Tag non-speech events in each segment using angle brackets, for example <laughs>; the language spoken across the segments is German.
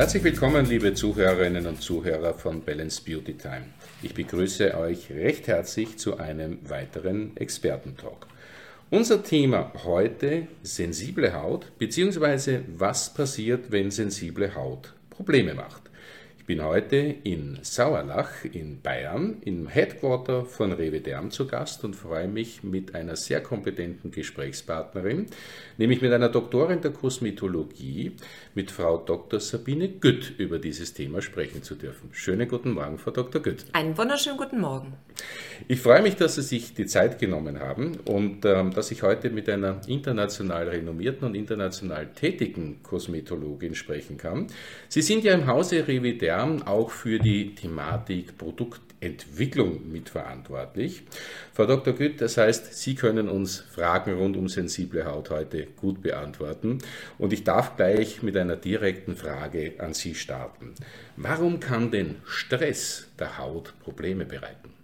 Herzlich willkommen, liebe Zuhörerinnen und Zuhörer von Balance Beauty Time. Ich begrüße euch recht herzlich zu einem weiteren Expertentalk. Unser Thema heute sensible Haut bzw. was passiert, wenn sensible Haut Probleme macht bin heute in Sauerlach in Bayern im Headquarter von Rewe Derm zu Gast und freue mich mit einer sehr kompetenten Gesprächspartnerin, nämlich mit einer Doktorin der Kosmetologie, mit Frau Dr. Sabine Gütt über dieses Thema sprechen zu dürfen. Schönen guten Morgen, Frau Dr. Gütt. Einen wunderschönen guten Morgen. Ich freue mich, dass Sie sich die Zeit genommen haben und ähm, dass ich heute mit einer international renommierten und international tätigen Kosmetologin sprechen kann. Sie sind ja im Hause Rewe Derm Jahren auch für die Thematik Produktentwicklung mitverantwortlich. Frau Dr. Gütt, das heißt, Sie können uns Fragen rund um sensible Haut heute gut beantworten. Und ich darf gleich mit einer direkten Frage an Sie starten. Warum kann denn Stress der Haut Probleme bereiten?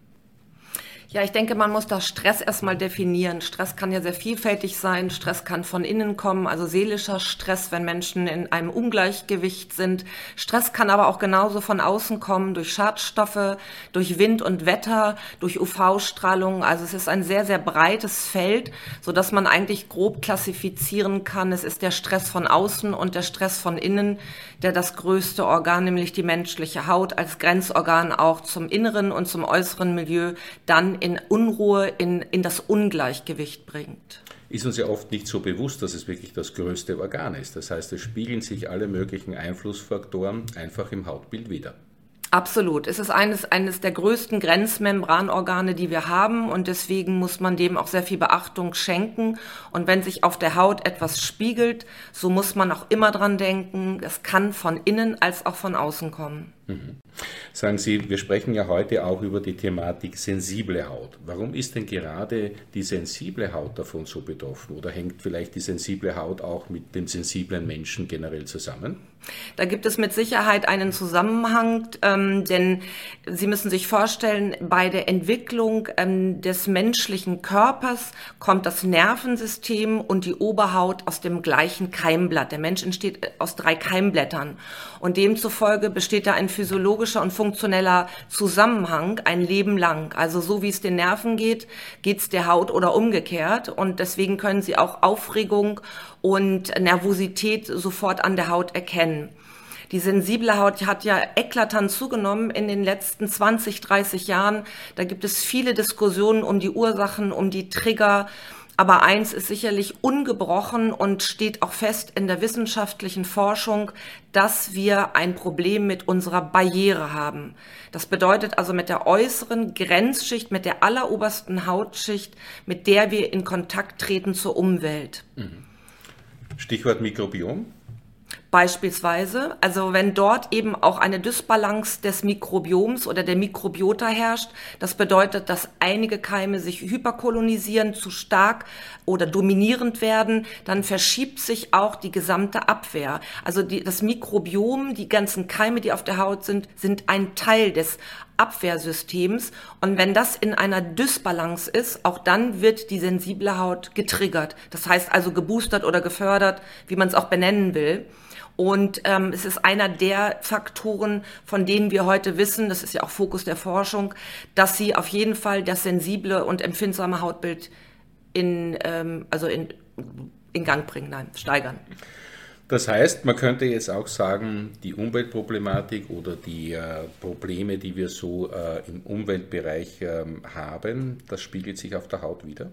Ja, ich denke, man muss da Stress erstmal definieren. Stress kann ja sehr vielfältig sein. Stress kann von innen kommen, also seelischer Stress, wenn Menschen in einem Ungleichgewicht sind. Stress kann aber auch genauso von außen kommen, durch Schadstoffe, durch Wind und Wetter, durch UV-Strahlung. Also es ist ein sehr, sehr breites Feld, so dass man eigentlich grob klassifizieren kann. Es ist der Stress von außen und der Stress von innen, der das größte Organ, nämlich die menschliche Haut, als Grenzorgan auch zum inneren und zum äußeren Milieu dann in Unruhe, in, in das Ungleichgewicht bringt. Ist uns ja oft nicht so bewusst, dass es wirklich das größte Organ ist. Das heißt, es spiegeln sich alle möglichen Einflussfaktoren einfach im Hautbild wieder. Absolut. Es ist eines, eines der größten Grenzmembranorgane, die wir haben und deswegen muss man dem auch sehr viel Beachtung schenken. Und wenn sich auf der Haut etwas spiegelt, so muss man auch immer dran denken, es kann von innen als auch von außen kommen. Sagen Sie, wir sprechen ja heute auch über die Thematik sensible Haut. Warum ist denn gerade die sensible Haut davon so betroffen? Oder hängt vielleicht die sensible Haut auch mit dem sensiblen Menschen generell zusammen? Da gibt es mit Sicherheit einen Zusammenhang, ähm, denn Sie müssen sich vorstellen, bei der Entwicklung ähm, des menschlichen Körpers kommt das Nervensystem und die Oberhaut aus dem gleichen Keimblatt. Der Mensch entsteht aus drei Keimblättern und demzufolge besteht da ein physiologischer und funktioneller Zusammenhang ein Leben lang. Also so wie es den Nerven geht, geht es der Haut oder umgekehrt. Und deswegen können Sie auch Aufregung und Nervosität sofort an der Haut erkennen. Die sensible Haut hat ja eklatant zugenommen in den letzten 20, 30 Jahren. Da gibt es viele Diskussionen um die Ursachen, um die Trigger. Aber eins ist sicherlich ungebrochen und steht auch fest in der wissenschaftlichen Forschung, dass wir ein Problem mit unserer Barriere haben. Das bedeutet also mit der äußeren Grenzschicht, mit der allerobersten Hautschicht, mit der wir in Kontakt treten zur Umwelt. Mhm. Stichwort Mikrobiom. Beispielsweise, also wenn dort eben auch eine Dysbalance des Mikrobioms oder der Mikrobiota herrscht, das bedeutet, dass einige Keime sich hyperkolonisieren, zu stark oder dominierend werden, dann verschiebt sich auch die gesamte Abwehr. Also die, das Mikrobiom, die ganzen Keime, die auf der Haut sind, sind ein Teil des Abwehrsystems. Und wenn das in einer Dysbalance ist, auch dann wird die sensible Haut getriggert. Das heißt also geboostert oder gefördert, wie man es auch benennen will. Und ähm, es ist einer der Faktoren, von denen wir heute wissen, das ist ja auch Fokus der Forschung, dass sie auf jeden Fall das sensible und empfindsame Hautbild in, ähm, also in, in Gang bringen, nein, steigern. Das heißt, man könnte jetzt auch sagen, die Umweltproblematik oder die äh, Probleme, die wir so äh, im Umweltbereich äh, haben, das spiegelt sich auf der Haut wieder?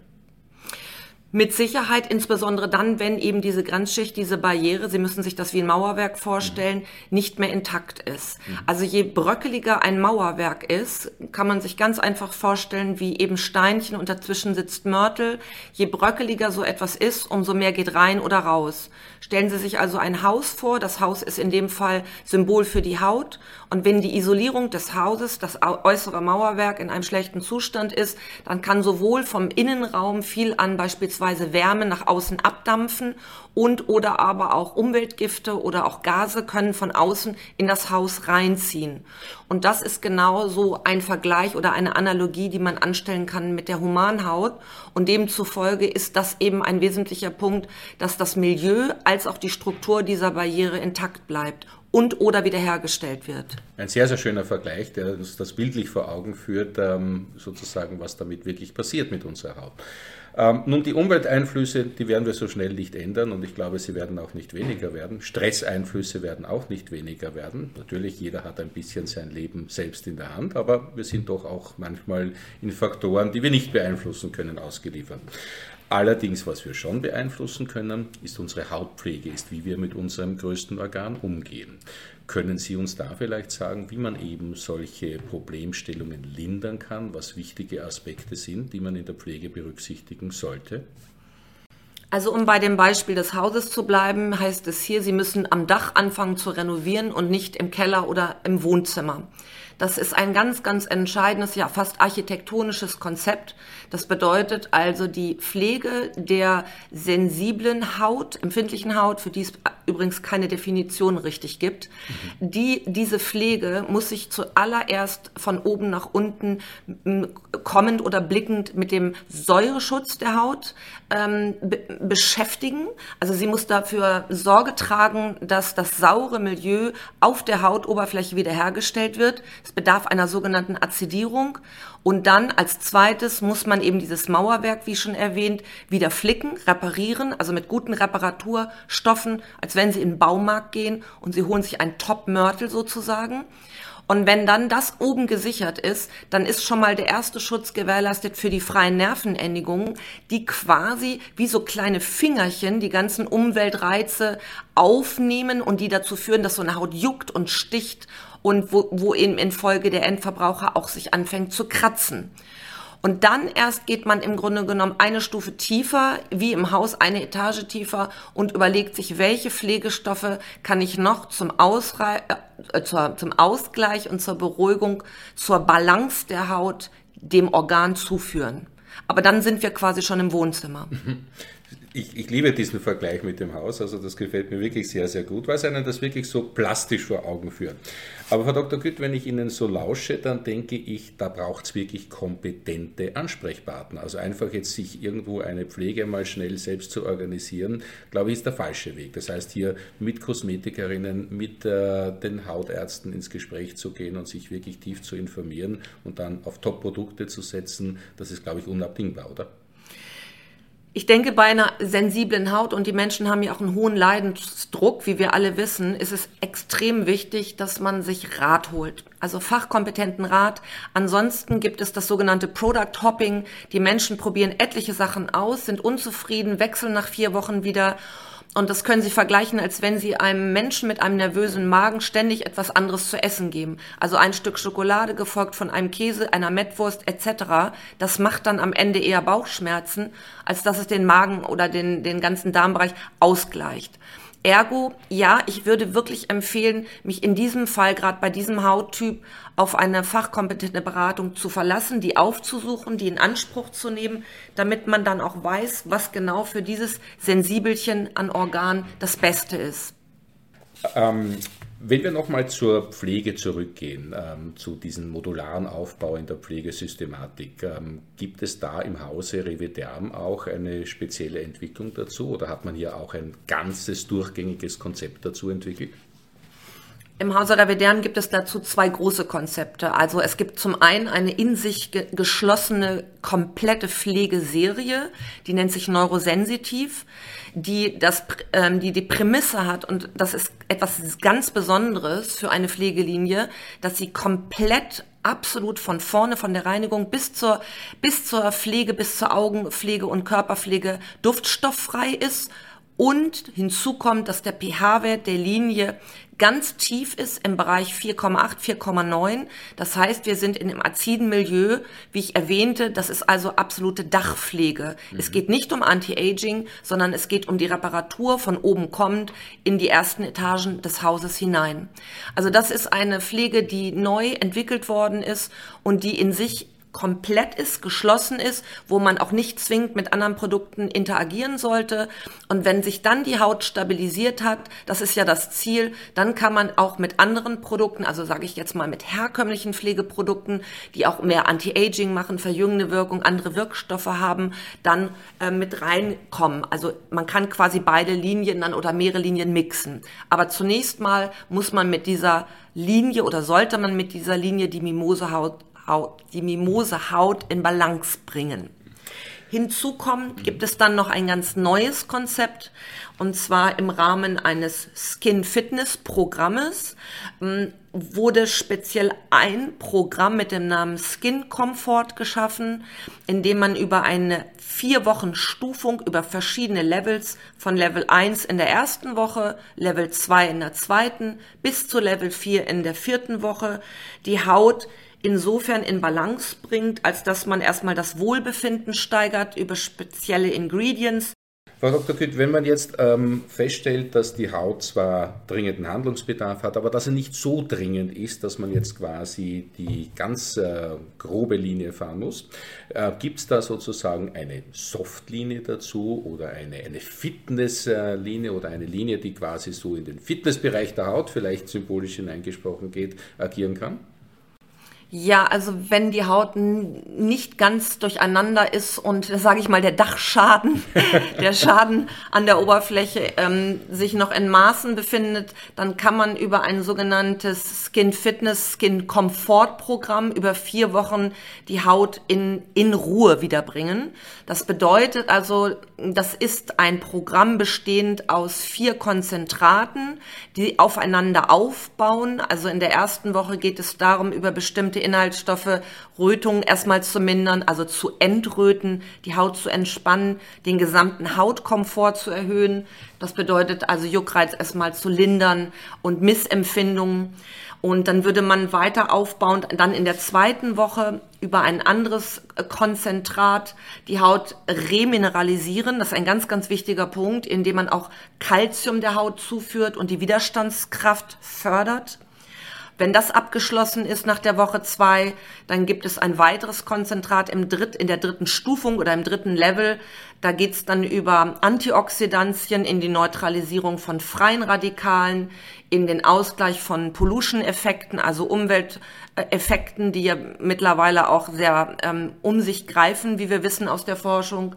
Mit Sicherheit, insbesondere dann, wenn eben diese Grenzschicht, diese Barriere, Sie müssen sich das wie ein Mauerwerk vorstellen, mhm. nicht mehr intakt ist. Mhm. Also je bröckeliger ein Mauerwerk ist, kann man sich ganz einfach vorstellen, wie eben Steinchen und dazwischen sitzt Mörtel. Je bröckeliger so etwas ist, umso mehr geht rein oder raus. Stellen Sie sich also ein Haus vor. Das Haus ist in dem Fall Symbol für die Haut. Und wenn die Isolierung des Hauses, das äußere Mauerwerk in einem schlechten Zustand ist, dann kann sowohl vom Innenraum viel an beispielsweise beispielsweise Wärme nach außen abdampfen und oder aber auch Umweltgifte oder auch Gase können von außen in das Haus reinziehen. Und das ist genau so ein Vergleich oder eine Analogie, die man anstellen kann mit der Humanhaut. Und demzufolge ist das eben ein wesentlicher Punkt, dass das Milieu als auch die Struktur dieser Barriere intakt bleibt und oder wiederhergestellt wird. Ein sehr, sehr schöner Vergleich, der uns das bildlich vor Augen führt, ähm, sozusagen, was damit wirklich passiert mit unserer Haut. Ähm, nun, die Umwelteinflüsse, die werden wir so schnell nicht ändern und ich glaube, sie werden auch nicht weniger werden. Stresseinflüsse werden auch nicht weniger werden. Natürlich, jeder hat ein bisschen sein Leben selbst in der Hand, aber wir sind doch auch manchmal in Faktoren, die wir nicht beeinflussen können, ausgeliefert. Allerdings, was wir schon beeinflussen können, ist unsere Hautpflege, ist, wie wir mit unserem größten Organ umgehen. Können Sie uns da vielleicht sagen, wie man eben solche Problemstellungen lindern kann, was wichtige Aspekte sind, die man in der Pflege berücksichtigen sollte? Also um bei dem Beispiel des Hauses zu bleiben, heißt es hier, Sie müssen am Dach anfangen zu renovieren und nicht im Keller oder im Wohnzimmer. Das ist ein ganz, ganz entscheidendes, ja fast architektonisches Konzept. Das bedeutet also die Pflege der sensiblen Haut, empfindlichen Haut, für die es übrigens keine Definition richtig gibt. Mhm. Die, diese Pflege muss sich zuallererst von oben nach unten kommend oder blickend mit dem Säureschutz der Haut ähm, be beschäftigen. Also sie muss dafür Sorge tragen, dass das saure Milieu auf der Hautoberfläche wiederhergestellt wird. Es bedarf einer sogenannten Azidierung. Und dann als zweites muss man eben dieses Mauerwerk, wie schon erwähnt, wieder flicken, reparieren, also mit guten Reparaturstoffen, als wenn Sie in den Baumarkt gehen und Sie holen sich ein Top-Mörtel sozusagen. Und wenn dann das oben gesichert ist, dann ist schon mal der erste Schutz gewährleistet für die freien Nervenendigungen, die quasi wie so kleine Fingerchen die ganzen Umweltreize aufnehmen und die dazu führen, dass so eine Haut juckt und sticht und wo, wo eben infolge der Endverbraucher auch sich anfängt zu kratzen. Und dann erst geht man im Grunde genommen eine Stufe tiefer, wie im Haus eine Etage tiefer und überlegt sich, welche Pflegestoffe kann ich noch zum, Ausrei äh, zur, zum Ausgleich und zur Beruhigung, zur Balance der Haut dem Organ zuführen. Aber dann sind wir quasi schon im Wohnzimmer. <laughs> Ich, ich, liebe diesen Vergleich mit dem Haus, also das gefällt mir wirklich sehr, sehr gut, weil es einem das wirklich so plastisch vor Augen führt. Aber Frau Dr. Gütt, wenn ich Ihnen so lausche, dann denke ich, da braucht es wirklich kompetente Ansprechpartner. Also einfach jetzt sich irgendwo eine Pflege mal schnell selbst zu organisieren, glaube ich, ist der falsche Weg. Das heißt, hier mit Kosmetikerinnen, mit äh, den Hautärzten ins Gespräch zu gehen und sich wirklich tief zu informieren und dann auf Top-Produkte zu setzen, das ist, glaube ich, unabdingbar, oder? Ich denke, bei einer sensiblen Haut, und die Menschen haben ja auch einen hohen Leidensdruck, wie wir alle wissen, ist es extrem wichtig, dass man sich Rat holt. Also fachkompetenten Rat. Ansonsten gibt es das sogenannte Product Hopping. Die Menschen probieren etliche Sachen aus, sind unzufrieden, wechseln nach vier Wochen wieder und das können Sie vergleichen, als wenn Sie einem Menschen mit einem nervösen Magen ständig etwas anderes zu essen geben. Also ein Stück Schokolade gefolgt von einem Käse, einer Mettwurst etc. Das macht dann am Ende eher Bauchschmerzen, als dass es den Magen oder den, den ganzen Darmbereich ausgleicht. Ergo, ja, ich würde wirklich empfehlen, mich in diesem Fall, gerade bei diesem Hauttyp, auf eine fachkompetente Beratung zu verlassen, die aufzusuchen, die in Anspruch zu nehmen, damit man dann auch weiß, was genau für dieses Sensibelchen an Organ das Beste ist. Ähm, wenn wir nochmal zur Pflege zurückgehen, ähm, zu diesem modularen Aufbau in der Pflegesystematik, ähm, gibt es da im Hause Revederm auch eine spezielle Entwicklung dazu oder hat man hier auch ein ganzes durchgängiges Konzept dazu entwickelt? Im Hause Revedern gibt es dazu zwei große Konzepte. Also es gibt zum einen eine in sich ge geschlossene, komplette Pflegeserie, die nennt sich Neurosensitiv, die, das, ähm, die die Prämisse hat, und das ist etwas ganz Besonderes für eine Pflegelinie, dass sie komplett absolut von vorne, von der Reinigung bis zur, bis zur Pflege, bis zur Augenpflege und Körperpflege duftstofffrei ist und hinzu kommt, dass der pH-Wert der Linie ganz tief ist im Bereich 4,8, 4,9. Das heißt, wir sind in einem aziden Milieu, wie ich erwähnte, das ist also absolute Dachpflege. Mhm. Es geht nicht um Anti-Aging, sondern es geht um die Reparatur von oben kommend in die ersten Etagen des Hauses hinein. Also das ist eine Pflege, die neu entwickelt worden ist und die in sich komplett ist, geschlossen ist, wo man auch nicht zwingend mit anderen Produkten interagieren sollte. Und wenn sich dann die Haut stabilisiert hat, das ist ja das Ziel, dann kann man auch mit anderen Produkten, also sage ich jetzt mal mit herkömmlichen Pflegeprodukten, die auch mehr Anti-Aging machen, verjüngende Wirkung, andere Wirkstoffe haben, dann äh, mit reinkommen. Also man kann quasi beide Linien dann oder mehrere Linien mixen. Aber zunächst mal muss man mit dieser Linie oder sollte man mit dieser Linie die Mimosehaut Haut, die Mimosehaut in Balance bringen. Hinzu kommt, gibt es dann noch ein ganz neues Konzept und zwar im Rahmen eines Skin Fitness Programmes ähm, wurde speziell ein Programm mit dem Namen Skin Comfort geschaffen, in dem man über eine vier Wochen Stufung über verschiedene Levels von Level 1 in der ersten Woche, Level 2 in der zweiten bis zu Level 4 in der vierten Woche die Haut insofern in Balance bringt, als dass man erstmal das Wohlbefinden steigert über spezielle Ingredients. Frau Dr. Kütt, wenn man jetzt ähm, feststellt, dass die Haut zwar dringenden Handlungsbedarf hat, aber dass er nicht so dringend ist, dass man jetzt quasi die ganz äh, grobe Linie fahren muss, äh, gibt es da sozusagen eine Softlinie dazu oder eine, eine Fitnesslinie oder eine Linie, die quasi so in den Fitnessbereich der Haut, vielleicht symbolisch hineingesprochen geht, agieren kann? Ja, also wenn die Haut nicht ganz durcheinander ist und, sage ich mal, der Dachschaden, <laughs> der Schaden an der Oberfläche ähm, sich noch in Maßen befindet, dann kann man über ein sogenanntes Skin Fitness, Skin Comfort Programm über vier Wochen die Haut in, in Ruhe wiederbringen. Das bedeutet also, das ist ein Programm bestehend aus vier Konzentraten, die aufeinander aufbauen. Also in der ersten Woche geht es darum, über bestimmte Inhaltsstoffe Rötungen erstmal zu mindern, also zu entröten, die Haut zu entspannen, den gesamten Hautkomfort zu erhöhen. Das bedeutet also Juckreiz erstmal zu lindern und Missempfindungen. Und dann würde man weiter aufbauen, dann in der zweiten Woche über ein anderes Konzentrat die Haut remineralisieren. Das ist ein ganz, ganz wichtiger Punkt, indem man auch Kalzium der Haut zuführt und die Widerstandskraft fördert. Wenn das abgeschlossen ist nach der Woche zwei, dann gibt es ein weiteres Konzentrat im Dritt, in der dritten Stufung oder im dritten Level. Da geht's dann über Antioxidantien in die Neutralisierung von freien Radikalen, in den Ausgleich von Pollution-Effekten, also Umwelteffekten, die ja mittlerweile auch sehr ähm, um sich greifen, wie wir wissen aus der Forschung.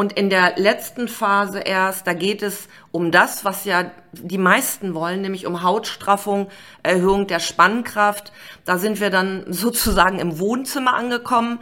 Und in der letzten Phase erst, da geht es um das, was ja die meisten wollen, nämlich um Hautstraffung, Erhöhung der Spannkraft. Da sind wir dann <laughs> sozusagen im Wohnzimmer angekommen.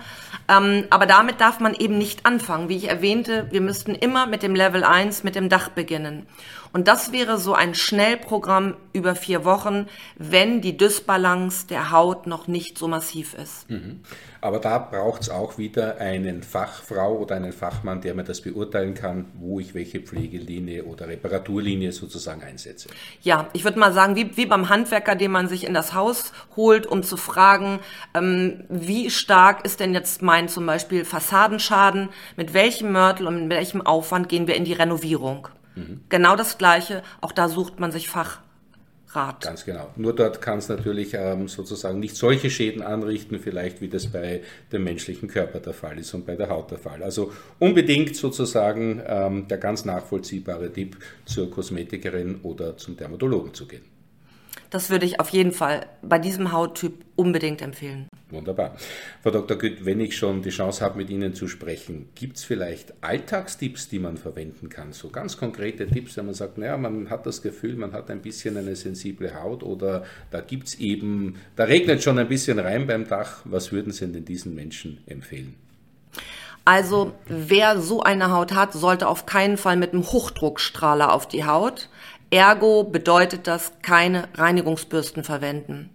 Ähm, aber damit darf man eben nicht anfangen. Wie ich erwähnte, wir müssten immer mit dem Level 1, mit dem Dach beginnen. Und das wäre so ein Schnellprogramm über vier Wochen, wenn die Dysbalance der Haut noch nicht so massiv ist. Mhm. Aber da braucht es auch wieder einen Fachfrau oder einen Fachmann, der mir das beurteilen kann, wo ich welche Pflegelinie oder Reparaturlinie sozusagen einsetze. Ja, ich würde mal sagen, wie, wie beim Handwerker, den man sich in das Haus holt, um zu fragen, ähm, wie stark ist denn jetzt mein zum Beispiel Fassadenschaden, mit welchem Mörtel und mit welchem Aufwand gehen wir in die Renovierung. Mhm. Genau das Gleiche, auch da sucht man sich Fach. Rat. Ganz genau. Nur dort kann es natürlich ähm, sozusagen nicht solche Schäden anrichten, vielleicht wie das bei dem menschlichen Körper der Fall ist und bei der Haut der Fall. Also unbedingt sozusagen ähm, der ganz nachvollziehbare Tipp zur Kosmetikerin oder zum Dermatologen zu gehen. Das würde ich auf jeden Fall bei diesem Hauttyp unbedingt empfehlen. Wunderbar. Frau Dr. Gütt, wenn ich schon die Chance habe, mit Ihnen zu sprechen, gibt es vielleicht Alltagstipps, die man verwenden kann? So ganz konkrete Tipps, wenn man sagt, naja, man hat das Gefühl, man hat ein bisschen eine sensible Haut oder da gibt es eben, da regnet schon ein bisschen rein beim Dach. Was würden Sie denn diesen Menschen empfehlen? Also wer so eine Haut hat, sollte auf keinen Fall mit einem Hochdruckstrahler auf die Haut. Ergo bedeutet das keine Reinigungsbürsten verwenden.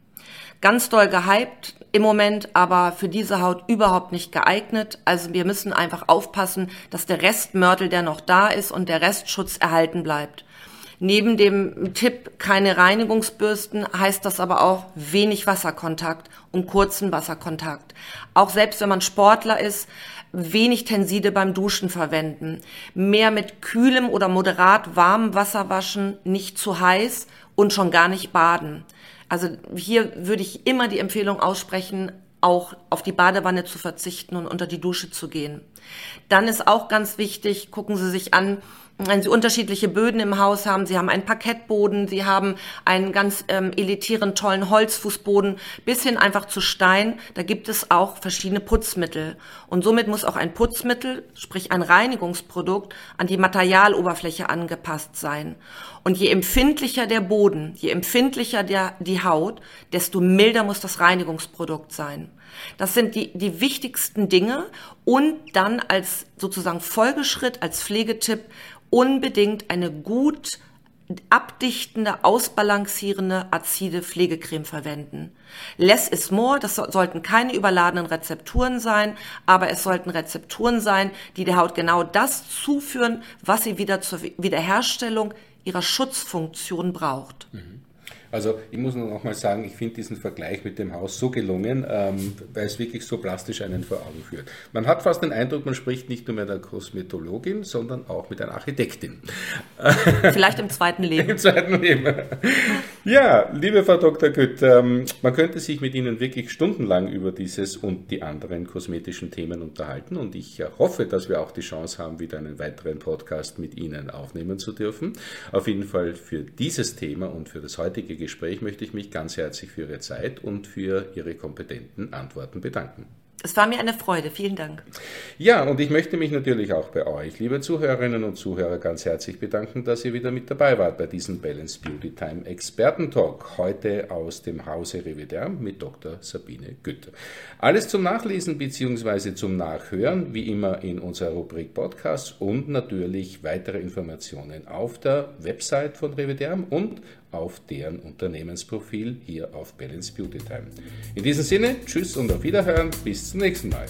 Ganz doll gehypt im Moment, aber für diese Haut überhaupt nicht geeignet. Also wir müssen einfach aufpassen, dass der Restmörtel, der noch da ist und der Restschutz erhalten bleibt. Neben dem Tipp keine Reinigungsbürsten heißt das aber auch wenig Wasserkontakt und kurzen Wasserkontakt. Auch selbst wenn man Sportler ist, wenig Tenside beim Duschen verwenden, mehr mit kühlem oder moderat warmem Wasser waschen, nicht zu heiß und schon gar nicht baden. Also hier würde ich immer die Empfehlung aussprechen, auch auf die Badewanne zu verzichten und unter die Dusche zu gehen. Dann ist auch ganz wichtig, gucken Sie sich an, wenn Sie unterschiedliche Böden im Haus haben, Sie haben einen Parkettboden, Sie haben einen ganz ähm, elitären, tollen Holzfußboden, bis hin einfach zu Stein, da gibt es auch verschiedene Putzmittel. Und somit muss auch ein Putzmittel, sprich ein Reinigungsprodukt, an die Materialoberfläche angepasst sein. Und je empfindlicher der Boden, je empfindlicher der, die Haut, desto milder muss das Reinigungsprodukt sein. Das sind die, die wichtigsten Dinge. Und dann als sozusagen Folgeschritt, als Pflegetipp, unbedingt eine gut abdichtende, ausbalancierende, azide Pflegecreme verwenden. Less is more, das sollten keine überladenen Rezepturen sein, aber es sollten Rezepturen sein, die der Haut genau das zuführen, was sie wieder zur Wiederherstellung ihrer Schutzfunktion braucht. Mhm. Also ich muss noch mal sagen, ich finde diesen Vergleich mit dem Haus so gelungen, ähm, weil es wirklich so plastisch einen vor Augen führt. Man hat fast den Eindruck, man spricht nicht nur mit einer Kosmetologin, sondern auch mit einer Architektin. Vielleicht im zweiten Leben. <laughs> Im zweiten Leben. Ja, liebe Frau Dr. Gütt, ähm, man könnte sich mit Ihnen wirklich stundenlang über dieses und die anderen kosmetischen Themen unterhalten und ich hoffe, dass wir auch die Chance haben, wieder einen weiteren Podcast mit Ihnen aufnehmen zu dürfen. Auf jeden Fall für dieses Thema und für das heutige Gespräch möchte ich mich ganz herzlich für Ihre Zeit und für Ihre kompetenten Antworten bedanken. Es war mir eine Freude. Vielen Dank. Ja, und ich möchte mich natürlich auch bei euch, liebe Zuhörerinnen und Zuhörer, ganz herzlich bedanken, dass ihr wieder mit dabei wart bei diesem Balance Beauty Time Expertentalk. Heute aus dem Hause Reviderm mit Dr. Sabine Gütter. Alles zum Nachlesen bzw. zum Nachhören, wie immer in unserer Rubrik Podcasts und natürlich weitere Informationen auf der Website von Reviderm und auf deren Unternehmensprofil hier auf Balance Beauty Time. In diesem Sinne, tschüss und auf Wiederhören, bis zum nächsten Mal.